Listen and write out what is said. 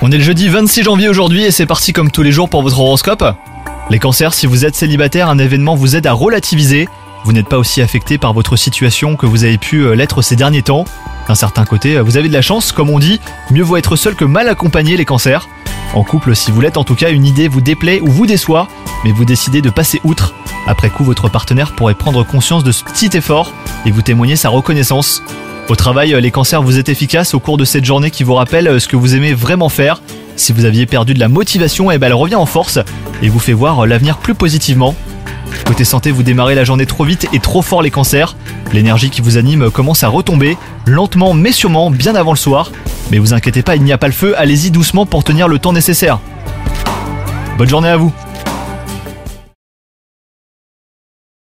On est le jeudi 26 janvier aujourd'hui et c'est parti comme tous les jours pour votre horoscope. Les cancers, si vous êtes célibataire, un événement vous aide à relativiser. Vous n'êtes pas aussi affecté par votre situation que vous avez pu euh, l'être ces derniers temps. D'un certain côté, euh, vous avez de la chance, comme on dit, mieux vaut être seul que mal accompagné les cancers. En couple, si vous l'êtes en tout cas, une idée vous déplaît ou vous déçoit, mais vous décidez de passer outre. Après coup, votre partenaire pourrait prendre conscience de ce petit effort et vous témoigner sa reconnaissance. Au travail, les cancers, vous êtes efficace au cours de cette journée qui vous rappelle euh, ce que vous aimez vraiment faire. Si vous aviez perdu de la motivation, eh ben elle revient en force et vous fait voir euh, l'avenir plus positivement. Côté santé, vous démarrez la journée trop vite et trop fort les cancers. L'énergie qui vous anime commence à retomber, lentement mais sûrement, bien avant le soir. Mais vous inquiétez pas, il n'y a pas le feu, allez-y doucement pour tenir le temps nécessaire. Bonne journée à vous